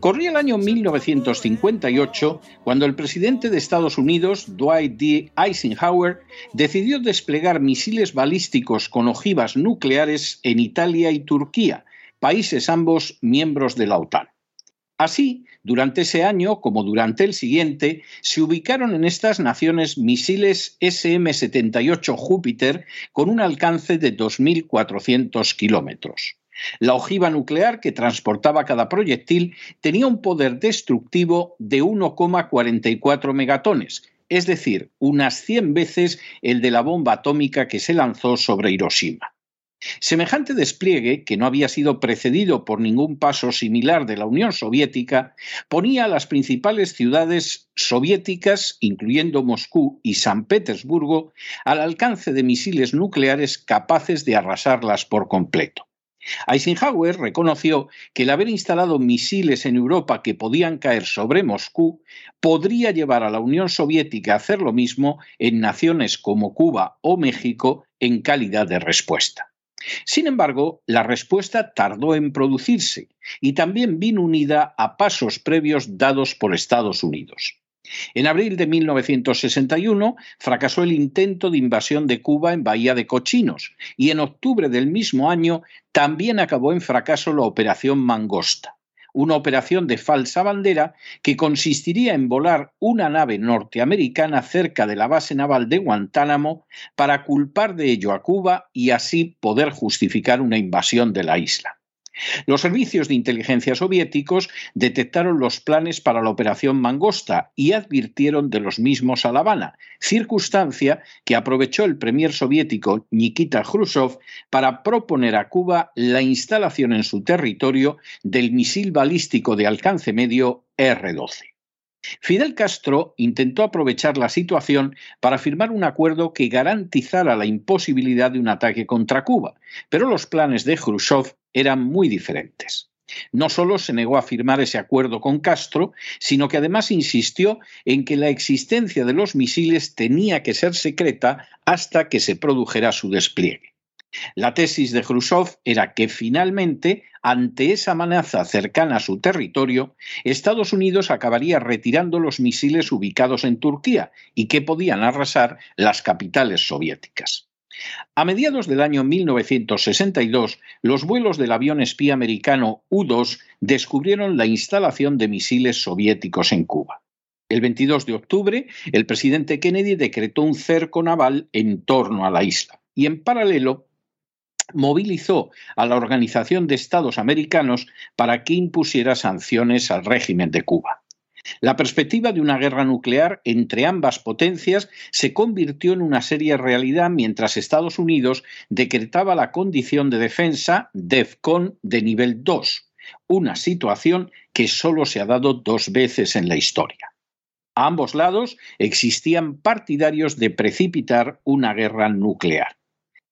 Corría el año 1958 cuando el presidente de Estados Unidos, Dwight D. Eisenhower, decidió desplegar misiles balísticos con ojivas nucleares en Italia y Turquía, países ambos miembros de la OTAN. Así, durante ese año, como durante el siguiente, se ubicaron en estas naciones misiles SM-78 Júpiter con un alcance de 2.400 kilómetros. La ojiva nuclear que transportaba cada proyectil tenía un poder destructivo de 1,44 megatones, es decir, unas 100 veces el de la bomba atómica que se lanzó sobre Hiroshima. Semejante despliegue, que no había sido precedido por ningún paso similar de la Unión Soviética, ponía a las principales ciudades soviéticas, incluyendo Moscú y San Petersburgo, al alcance de misiles nucleares capaces de arrasarlas por completo. Eisenhower reconoció que el haber instalado misiles en Europa que podían caer sobre Moscú podría llevar a la Unión Soviética a hacer lo mismo en naciones como Cuba o México en calidad de respuesta. Sin embargo, la respuesta tardó en producirse y también vino unida a pasos previos dados por Estados Unidos. En abril de 1961 fracasó el intento de invasión de Cuba en Bahía de Cochinos y en octubre del mismo año también acabó en fracaso la Operación Mangosta, una operación de falsa bandera que consistiría en volar una nave norteamericana cerca de la base naval de Guantánamo para culpar de ello a Cuba y así poder justificar una invasión de la isla. Los servicios de inteligencia soviéticos detectaron los planes para la operación Mangosta y advirtieron de los mismos a La Habana, circunstancia que aprovechó el premier soviético Nikita Khrushchev para proponer a Cuba la instalación en su territorio del misil balístico de alcance medio R-12. Fidel Castro intentó aprovechar la situación para firmar un acuerdo que garantizara la imposibilidad de un ataque contra Cuba, pero los planes de Khrushchev eran muy diferentes. No solo se negó a firmar ese acuerdo con Castro, sino que además insistió en que la existencia de los misiles tenía que ser secreta hasta que se produjera su despliegue. La tesis de Khrushchev era que finalmente, ante esa amenaza cercana a su territorio, Estados Unidos acabaría retirando los misiles ubicados en Turquía y que podían arrasar las capitales soviéticas. A mediados del año 1962, los vuelos del avión espía americano U-2 descubrieron la instalación de misiles soviéticos en Cuba. El 22 de octubre, el presidente Kennedy decretó un cerco naval en torno a la isla y, en paralelo, movilizó a la Organización de Estados Americanos para que impusiera sanciones al régimen de Cuba. La perspectiva de una guerra nuclear entre ambas potencias se convirtió en una seria realidad mientras Estados Unidos decretaba la condición de defensa DEFCON de nivel 2, una situación que solo se ha dado dos veces en la historia. A ambos lados existían partidarios de precipitar una guerra nuclear.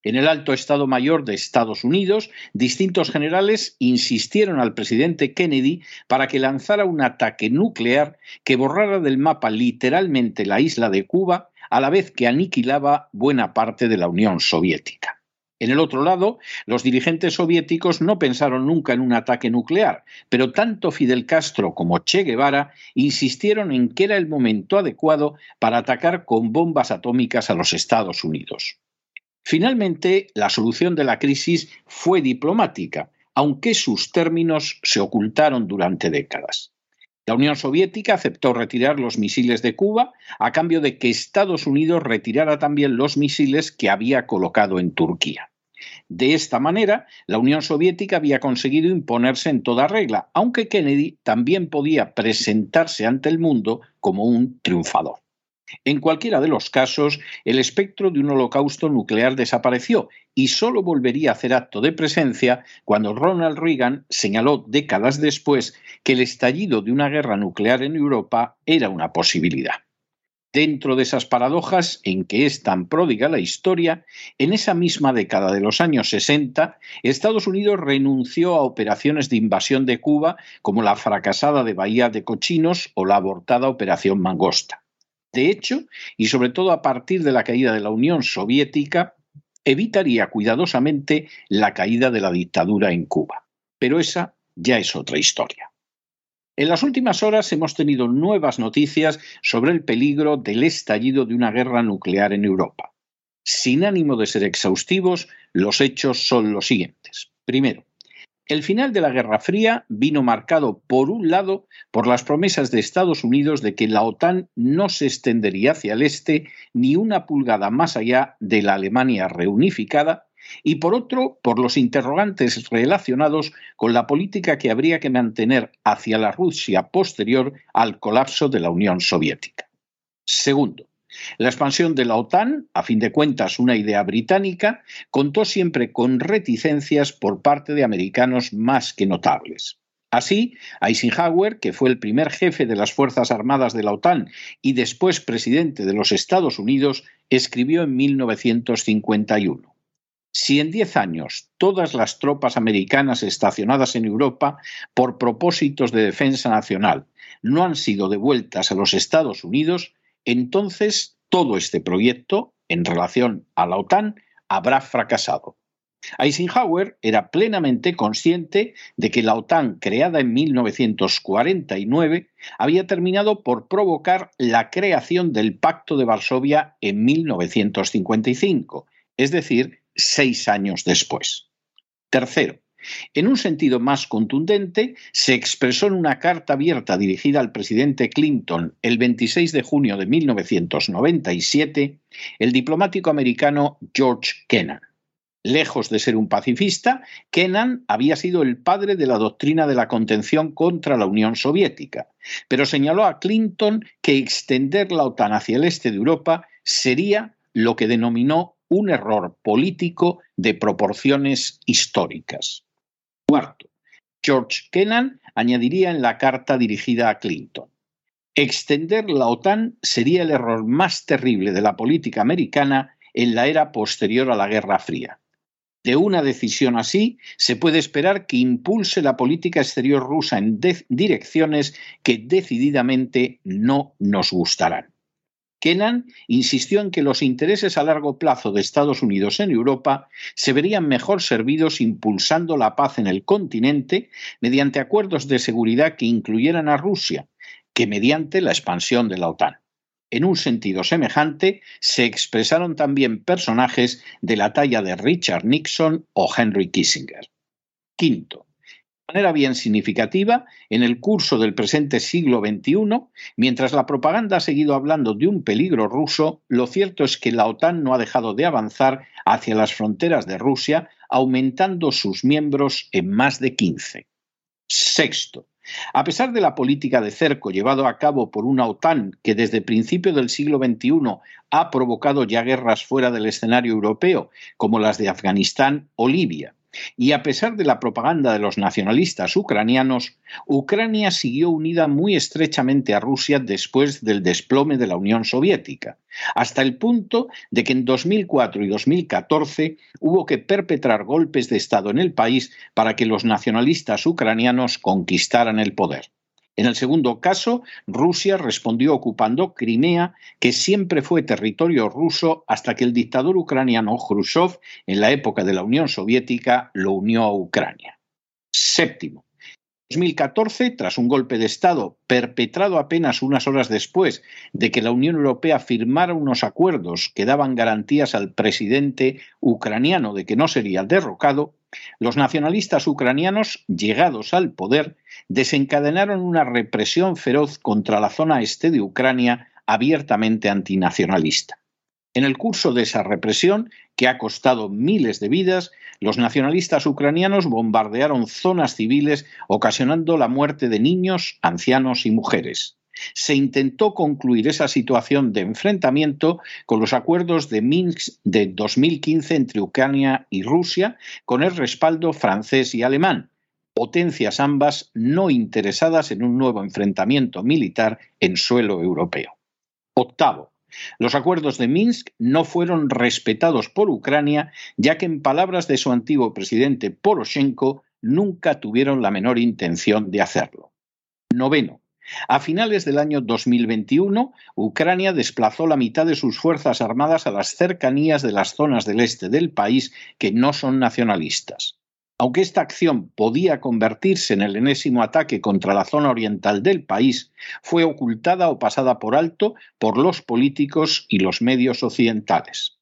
En el alto Estado Mayor de Estados Unidos, distintos generales insistieron al presidente Kennedy para que lanzara un ataque nuclear que borrara del mapa literalmente la isla de Cuba, a la vez que aniquilaba buena parte de la Unión Soviética. En el otro lado, los dirigentes soviéticos no pensaron nunca en un ataque nuclear, pero tanto Fidel Castro como Che Guevara insistieron en que era el momento adecuado para atacar con bombas atómicas a los Estados Unidos. Finalmente, la solución de la crisis fue diplomática, aunque sus términos se ocultaron durante décadas. La Unión Soviética aceptó retirar los misiles de Cuba a cambio de que Estados Unidos retirara también los misiles que había colocado en Turquía. De esta manera, la Unión Soviética había conseguido imponerse en toda regla, aunque Kennedy también podía presentarse ante el mundo como un triunfador. En cualquiera de los casos, el espectro de un holocausto nuclear desapareció y solo volvería a hacer acto de presencia cuando Ronald Reagan señaló décadas después que el estallido de una guerra nuclear en Europa era una posibilidad. Dentro de esas paradojas en que es tan pródiga la historia, en esa misma década de los años 60, Estados Unidos renunció a operaciones de invasión de Cuba como la fracasada de Bahía de Cochinos o la abortada Operación Mangosta. De hecho, y sobre todo a partir de la caída de la Unión Soviética, evitaría cuidadosamente la caída de la dictadura en Cuba. Pero esa ya es otra historia. En las últimas horas hemos tenido nuevas noticias sobre el peligro del estallido de una guerra nuclear en Europa. Sin ánimo de ser exhaustivos, los hechos son los siguientes. Primero, el final de la Guerra Fría vino marcado, por un lado, por las promesas de Estados Unidos de que la OTAN no se extendería hacia el este ni una pulgada más allá de la Alemania reunificada, y por otro, por los interrogantes relacionados con la política que habría que mantener hacia la Rusia posterior al colapso de la Unión Soviética. Segundo, la expansión de la OTAN, a fin de cuentas una idea británica, contó siempre con reticencias por parte de americanos más que notables. Así, Eisenhower, que fue el primer jefe de las Fuerzas Armadas de la OTAN y después presidente de los Estados Unidos, escribió en 1951. Si en diez años todas las tropas americanas estacionadas en Europa por propósitos de defensa nacional no han sido devueltas a los Estados Unidos, entonces todo este proyecto en relación a la OTAN habrá fracasado. Eisenhower era plenamente consciente de que la OTAN, creada en 1949, había terminado por provocar la creación del Pacto de Varsovia en 1955, es decir, seis años después. Tercero, en un sentido más contundente, se expresó en una carta abierta dirigida al presidente Clinton el 26 de junio de 1997 el diplomático americano George Kennan. Lejos de ser un pacifista, Kennan había sido el padre de la doctrina de la contención contra la Unión Soviética, pero señaló a Clinton que extender la OTAN hacia el este de Europa sería lo que denominó un error político de proporciones históricas. Cuarto, George Kennan añadiría en la carta dirigida a Clinton. Extender la OTAN sería el error más terrible de la política americana en la era posterior a la Guerra Fría. De una decisión así, se puede esperar que impulse la política exterior rusa en direcciones que decididamente no nos gustarán. Kennan insistió en que los intereses a largo plazo de Estados Unidos en Europa se verían mejor servidos impulsando la paz en el continente mediante acuerdos de seguridad que incluyeran a Rusia, que mediante la expansión de la OTAN. En un sentido semejante, se expresaron también personajes de la talla de Richard Nixon o Henry Kissinger. Quinto, manera bien significativa, en el curso del presente siglo XXI, mientras la propaganda ha seguido hablando de un peligro ruso, lo cierto es que la OTAN no ha dejado de avanzar hacia las fronteras de Rusia, aumentando sus miembros en más de 15. Sexto, a pesar de la política de cerco llevado a cabo por una OTAN que desde principios del siglo XXI ha provocado ya guerras fuera del escenario europeo, como las de Afganistán o Libia, y a pesar de la propaganda de los nacionalistas ucranianos, Ucrania siguió unida muy estrechamente a Rusia después del desplome de la Unión Soviética, hasta el punto de que en 2004 y 2014 hubo que perpetrar golpes de Estado en el país para que los nacionalistas ucranianos conquistaran el poder. En el segundo caso, Rusia respondió ocupando Crimea, que siempre fue territorio ruso hasta que el dictador ucraniano Khrushchev, en la época de la Unión Soviética, lo unió a Ucrania. Séptimo. 2014, tras un golpe de Estado perpetrado apenas unas horas después de que la Unión Europea firmara unos acuerdos que daban garantías al presidente ucraniano de que no sería derrocado, los nacionalistas ucranianos, llegados al poder, desencadenaron una represión feroz contra la zona este de Ucrania abiertamente antinacionalista. En el curso de esa represión, que ha costado miles de vidas, los nacionalistas ucranianos bombardearon zonas civiles, ocasionando la muerte de niños, ancianos y mujeres. Se intentó concluir esa situación de enfrentamiento con los acuerdos de Minsk de 2015 entre Ucrania y Rusia, con el respaldo francés y alemán, potencias ambas no interesadas en un nuevo enfrentamiento militar en suelo europeo. Octavo, los acuerdos de Minsk no fueron respetados por Ucrania, ya que en palabras de su antiguo presidente Poroshenko nunca tuvieron la menor intención de hacerlo. Noveno. A finales del año 2021, Ucrania desplazó la mitad de sus fuerzas armadas a las cercanías de las zonas del este del país que no son nacionalistas. Aunque esta acción podía convertirse en el enésimo ataque contra la zona oriental del país, fue ocultada o pasada por alto por los políticos y los medios occidentales.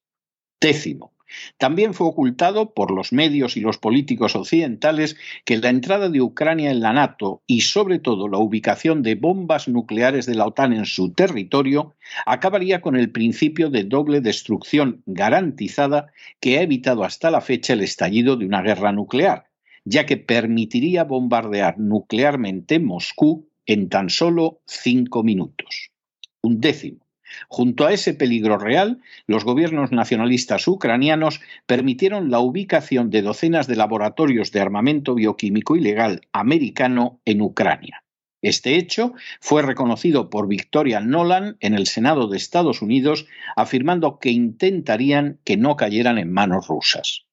Décimo. También fue ocultado por los medios y los políticos occidentales que la entrada de Ucrania en la NATO y sobre todo la ubicación de bombas nucleares de la OTAN en su territorio acabaría con el principio de doble destrucción garantizada que ha evitado hasta la fecha el estallido de una guerra nuclear, ya que permitiría bombardear nuclearmente Moscú en tan solo cinco minutos. Un décimo. Junto a ese peligro real, los gobiernos nacionalistas ucranianos permitieron la ubicación de docenas de laboratorios de armamento bioquímico ilegal americano en Ucrania. Este hecho fue reconocido por Victoria Nolan en el Senado de Estados Unidos, afirmando que intentarían que no cayeran en manos rusas.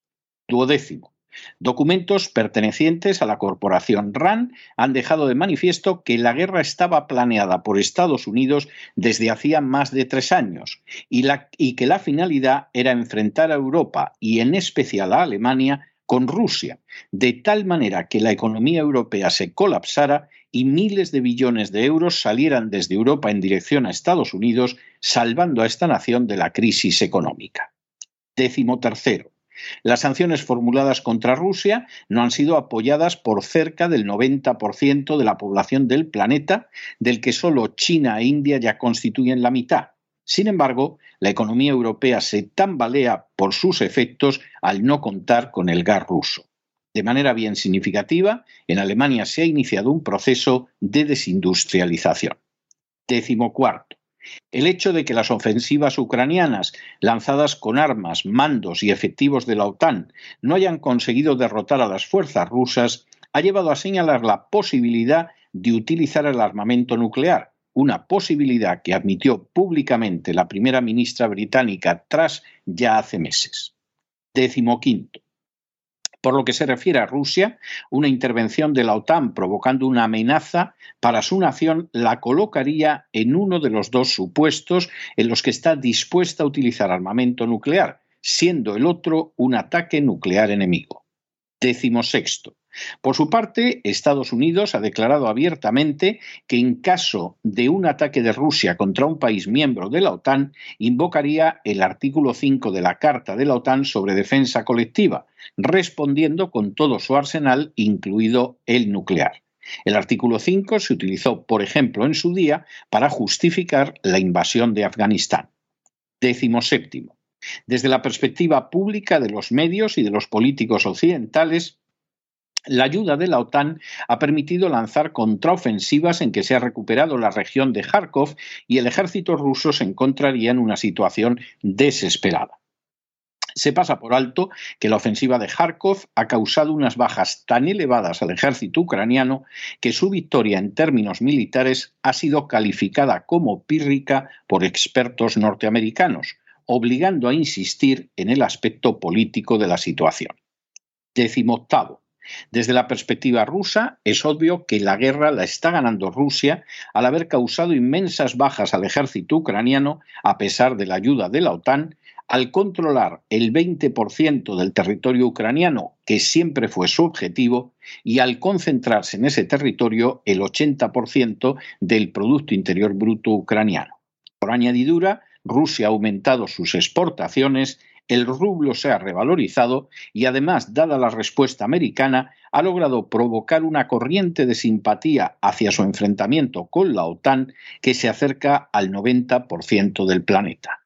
Duodécimo. Documentos pertenecientes a la corporación RAN han dejado de manifiesto que la guerra estaba planeada por Estados Unidos desde hacía más de tres años y, que la finalidad era enfrentar a Europa y en especial a Alemania con Rusia, de tal manera que la economía europea se colapsara y miles de billones de euros salieran desde Europa en dirección a Estados Unidos, salvando a esta nación de la crisis económica. Décimo tercero. Las sanciones formuladas contra Rusia no han sido apoyadas por cerca del 90% de la población del planeta, del que solo China e India ya constituyen la mitad. Sin embargo, la economía europea se tambalea por sus efectos al no contar con el gas ruso. De manera bien significativa, en Alemania se ha iniciado un proceso de desindustrialización. Décimo cuarto. El hecho de que las ofensivas ucranianas, lanzadas con armas, mandos y efectivos de la OTAN, no hayan conseguido derrotar a las fuerzas rusas, ha llevado a señalar la posibilidad de utilizar el armamento nuclear, una posibilidad que admitió públicamente la primera ministra británica tras ya hace meses. Décimo quinto. Por lo que se refiere a Rusia, una intervención de la OTAN provocando una amenaza para su nación la colocaría en uno de los dos supuestos en los que está dispuesta a utilizar armamento nuclear, siendo el otro un ataque nuclear enemigo. Décimo sexto. Por su parte, Estados Unidos ha declarado abiertamente que en caso de un ataque de Rusia contra un país miembro de la OTAN, invocaría el artículo 5 de la Carta de la OTAN sobre defensa colectiva, respondiendo con todo su arsenal, incluido el nuclear. El artículo 5 se utilizó, por ejemplo, en su día para justificar la invasión de Afganistán. Décimo séptimo. Desde la perspectiva pública de los medios y de los políticos occidentales, la ayuda de la OTAN ha permitido lanzar contraofensivas en que se ha recuperado la región de Kharkov y el ejército ruso se encontraría en una situación desesperada. Se pasa por alto que la ofensiva de Kharkov ha causado unas bajas tan elevadas al ejército ucraniano que su victoria en términos militares ha sido calificada como pírrica por expertos norteamericanos, obligando a insistir en el aspecto político de la situación. Décimo octavo. Desde la perspectiva rusa, es obvio que la guerra la está ganando Rusia al haber causado inmensas bajas al ejército ucraniano a pesar de la ayuda de la OTAN, al controlar el 20% del territorio ucraniano, que siempre fue su objetivo, y al concentrarse en ese territorio el 80% del Producto Interior Bruto ucraniano. Por añadidura, Rusia ha aumentado sus exportaciones el rublo se ha revalorizado y además, dada la respuesta americana, ha logrado provocar una corriente de simpatía hacia su enfrentamiento con la OTAN que se acerca al 90% del planeta.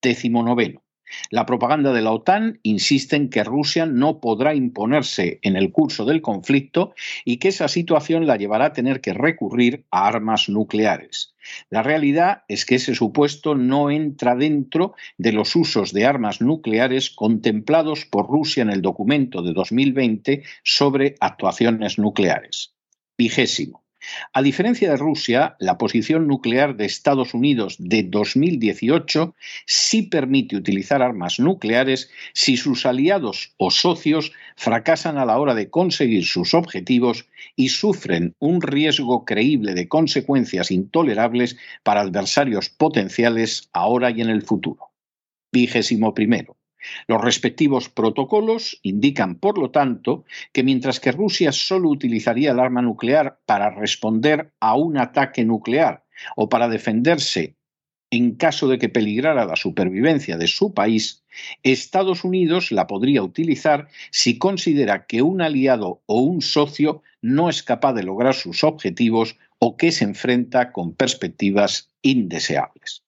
Décimo noveno. La propaganda de la OTAN insiste en que Rusia no podrá imponerse en el curso del conflicto y que esa situación la llevará a tener que recurrir a armas nucleares. La realidad es que ese supuesto no entra dentro de los usos de armas nucleares contemplados por Rusia en el documento de 2020 sobre actuaciones nucleares. Vigésimo. A diferencia de Rusia, la posición nuclear de Estados Unidos de 2018 sí permite utilizar armas nucleares si sus aliados o socios fracasan a la hora de conseguir sus objetivos y sufren un riesgo creíble de consecuencias intolerables para adversarios potenciales ahora y en el futuro. Vigésimo primero. Los respectivos protocolos indican, por lo tanto, que mientras que Rusia solo utilizaría el arma nuclear para responder a un ataque nuclear o para defenderse en caso de que peligrara la supervivencia de su país, Estados Unidos la podría utilizar si considera que un aliado o un socio no es capaz de lograr sus objetivos o que se enfrenta con perspectivas indeseables.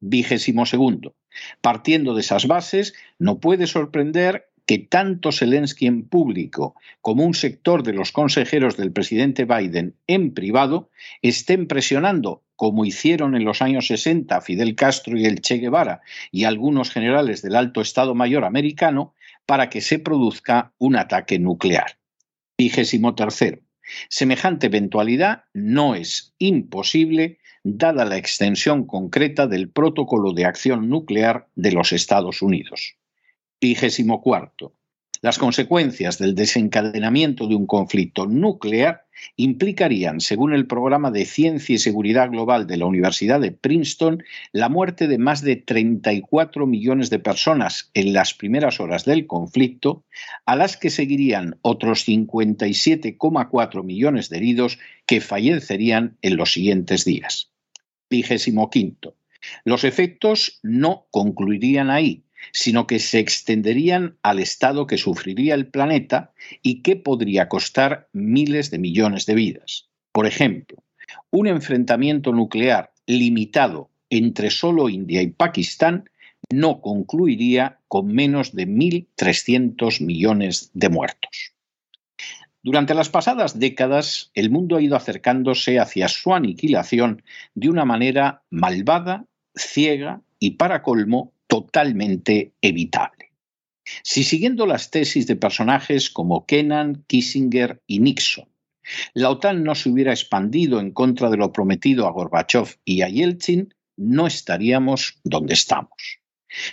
Vigésimo segundo. Partiendo de esas bases, no puede sorprender que tanto Zelensky en público como un sector de los consejeros del presidente Biden en privado estén presionando, como hicieron en los años 60 Fidel Castro y el Che Guevara y algunos generales del alto Estado Mayor americano, para que se produzca un ataque nuclear. Vigésimo tercero. Semejante eventualidad no es imposible dada la extensión concreta del Protocolo de Acción Nuclear de los Estados Unidos. Vigésimo cuarto. Las consecuencias del desencadenamiento de un conflicto nuclear implicarían, según el programa de Ciencia y Seguridad Global de la Universidad de Princeton, la muerte de más de 34 millones de personas en las primeras horas del conflicto, a las que seguirían otros 57,4 millones de heridos que fallecerían en los siguientes días. Vigésimo quinto. Los efectos no concluirían ahí, sino que se extenderían al estado que sufriría el planeta y que podría costar miles de millones de vidas. Por ejemplo, un enfrentamiento nuclear limitado entre solo India y Pakistán no concluiría con menos de 1.300 millones de muertos. Durante las pasadas décadas, el mundo ha ido acercándose hacia su aniquilación de una manera malvada, ciega y, para colmo, totalmente evitable. Si siguiendo las tesis de personajes como Kennan, Kissinger y Nixon, la OTAN no se hubiera expandido en contra de lo prometido a Gorbachev y a Yeltsin, no estaríamos donde estamos.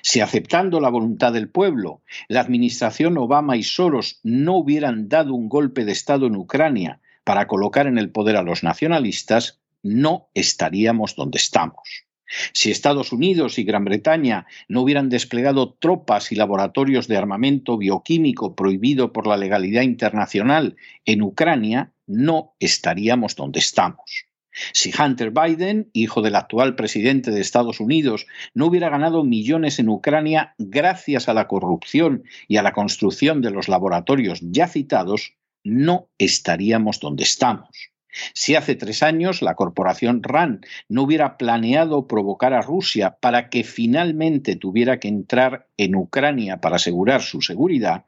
Si aceptando la voluntad del pueblo, la administración Obama y Soros no hubieran dado un golpe de Estado en Ucrania para colocar en el poder a los nacionalistas, no estaríamos donde estamos. Si Estados Unidos y Gran Bretaña no hubieran desplegado tropas y laboratorios de armamento bioquímico prohibido por la legalidad internacional en Ucrania, no estaríamos donde estamos. Si Hunter Biden, hijo del actual presidente de Estados Unidos, no hubiera ganado millones en Ucrania gracias a la corrupción y a la construcción de los laboratorios ya citados, no estaríamos donde estamos. Si hace tres años la corporación RAN no hubiera planeado provocar a Rusia para que finalmente tuviera que entrar en Ucrania para asegurar su seguridad,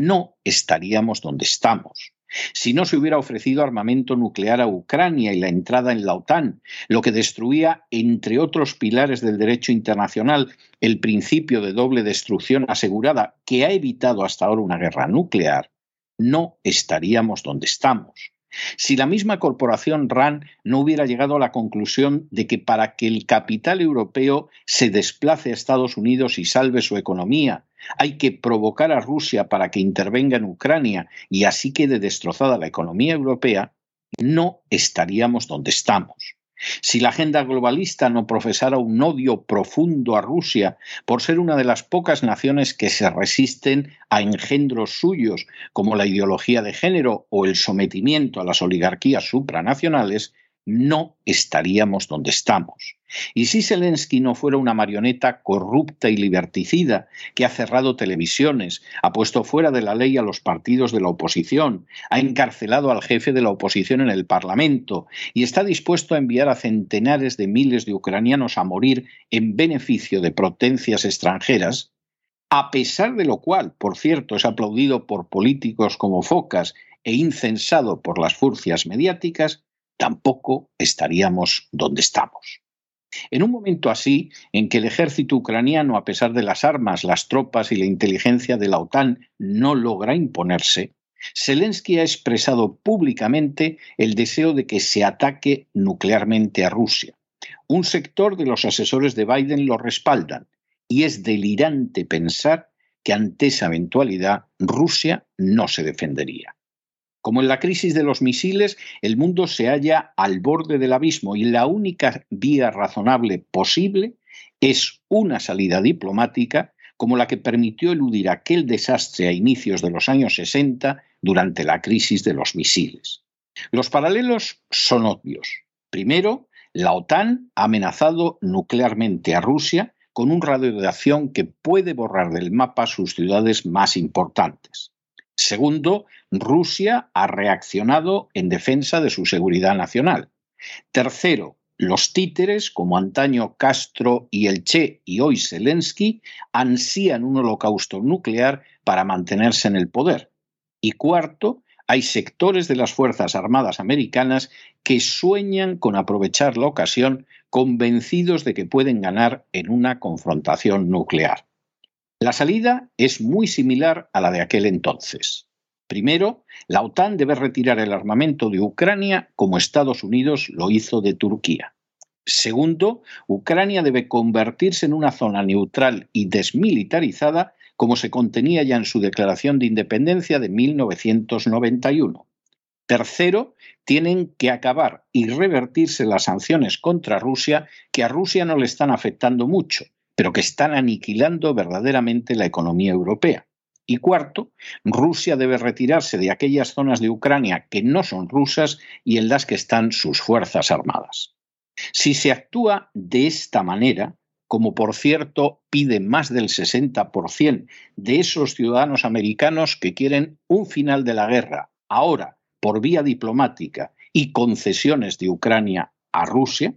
no estaríamos donde estamos. Si no se hubiera ofrecido armamento nuclear a Ucrania y la entrada en la OTAN, lo que destruía, entre otros pilares del derecho internacional, el principio de doble destrucción asegurada que ha evitado hasta ahora una guerra nuclear, no estaríamos donde estamos. Si la misma corporación RAN no hubiera llegado a la conclusión de que para que el capital europeo se desplace a Estados Unidos y salve su economía, hay que provocar a Rusia para que intervenga en Ucrania y así quede destrozada la economía europea, no estaríamos donde estamos. Si la agenda globalista no profesara un odio profundo a Rusia por ser una de las pocas naciones que se resisten a engendros suyos como la ideología de género o el sometimiento a las oligarquías supranacionales, no estaríamos donde estamos. Y si Zelensky no fuera una marioneta corrupta y liberticida que ha cerrado televisiones, ha puesto fuera de la ley a los partidos de la oposición, ha encarcelado al jefe de la oposición en el Parlamento y está dispuesto a enviar a centenares de miles de ucranianos a morir en beneficio de potencias extranjeras, a pesar de lo cual, por cierto, es aplaudido por políticos como Focas e incensado por las furcias mediáticas, tampoco estaríamos donde estamos. En un momento así, en que el ejército ucraniano, a pesar de las armas, las tropas y la inteligencia de la OTAN, no logra imponerse, Zelensky ha expresado públicamente el deseo de que se ataque nuclearmente a Rusia. Un sector de los asesores de Biden lo respaldan y es delirante pensar que ante esa eventualidad Rusia no se defendería. Como en la crisis de los misiles, el mundo se halla al borde del abismo y la única vía razonable posible es una salida diplomática como la que permitió eludir aquel desastre a inicios de los años 60 durante la crisis de los misiles. Los paralelos son obvios. Primero, la OTAN ha amenazado nuclearmente a Rusia con un radio de acción que puede borrar del mapa sus ciudades más importantes. Segundo, Rusia ha reaccionado en defensa de su seguridad nacional. Tercero, los títeres, como antaño Castro y el Che y hoy Zelensky, ansían un holocausto nuclear para mantenerse en el poder. Y cuarto, hay sectores de las Fuerzas Armadas americanas que sueñan con aprovechar la ocasión convencidos de que pueden ganar en una confrontación nuclear. La salida es muy similar a la de aquel entonces. Primero, la OTAN debe retirar el armamento de Ucrania como Estados Unidos lo hizo de Turquía. Segundo, Ucrania debe convertirse en una zona neutral y desmilitarizada como se contenía ya en su declaración de independencia de 1991. Tercero, tienen que acabar y revertirse las sanciones contra Rusia que a Rusia no le están afectando mucho, pero que están aniquilando verdaderamente la economía europea. Y cuarto, Rusia debe retirarse de aquellas zonas de Ucrania que no son rusas y en las que están sus fuerzas armadas. Si se actúa de esta manera, como por cierto pide más del 60% de esos ciudadanos americanos que quieren un final de la guerra, ahora por vía diplomática y concesiones de Ucrania a Rusia,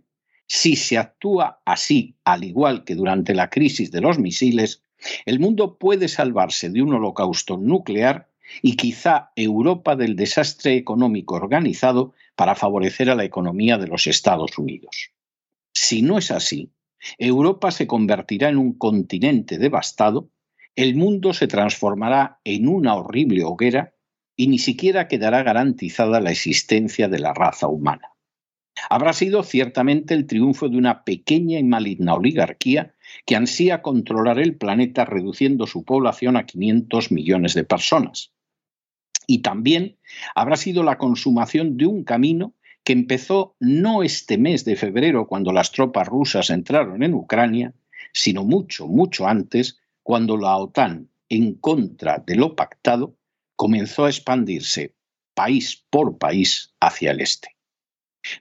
si se actúa así, al igual que durante la crisis de los misiles, el mundo puede salvarse de un holocausto nuclear y quizá Europa del desastre económico organizado para favorecer a la economía de los Estados Unidos. Si no es así, Europa se convertirá en un continente devastado, el mundo se transformará en una horrible hoguera y ni siquiera quedará garantizada la existencia de la raza humana. Habrá sido ciertamente el triunfo de una pequeña y maligna oligarquía que ansía controlar el planeta reduciendo su población a 500 millones de personas. Y también habrá sido la consumación de un camino que empezó no este mes de febrero cuando las tropas rusas entraron en Ucrania, sino mucho, mucho antes, cuando la OTAN, en contra de lo pactado, comenzó a expandirse país por país hacia el este.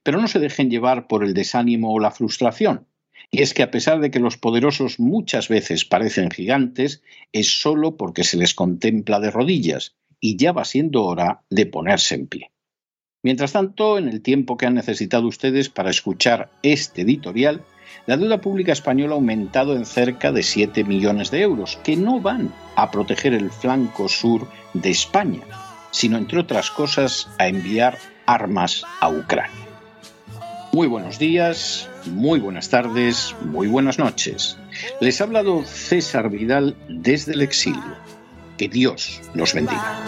Pero no se dejen llevar por el desánimo o la frustración. Y es que a pesar de que los poderosos muchas veces parecen gigantes, es solo porque se les contempla de rodillas y ya va siendo hora de ponerse en pie. Mientras tanto, en el tiempo que han necesitado ustedes para escuchar este editorial, la deuda pública española ha aumentado en cerca de 7 millones de euros, que no van a proteger el flanco sur de España, sino entre otras cosas a enviar armas a Ucrania. Muy buenos días, muy buenas tardes, muy buenas noches. Les ha hablado César Vidal desde el exilio. Que Dios los bendiga.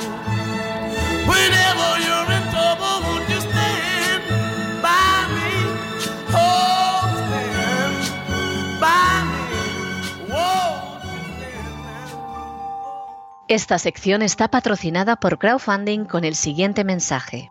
Esta sección está patrocinada por crowdfunding con el siguiente mensaje.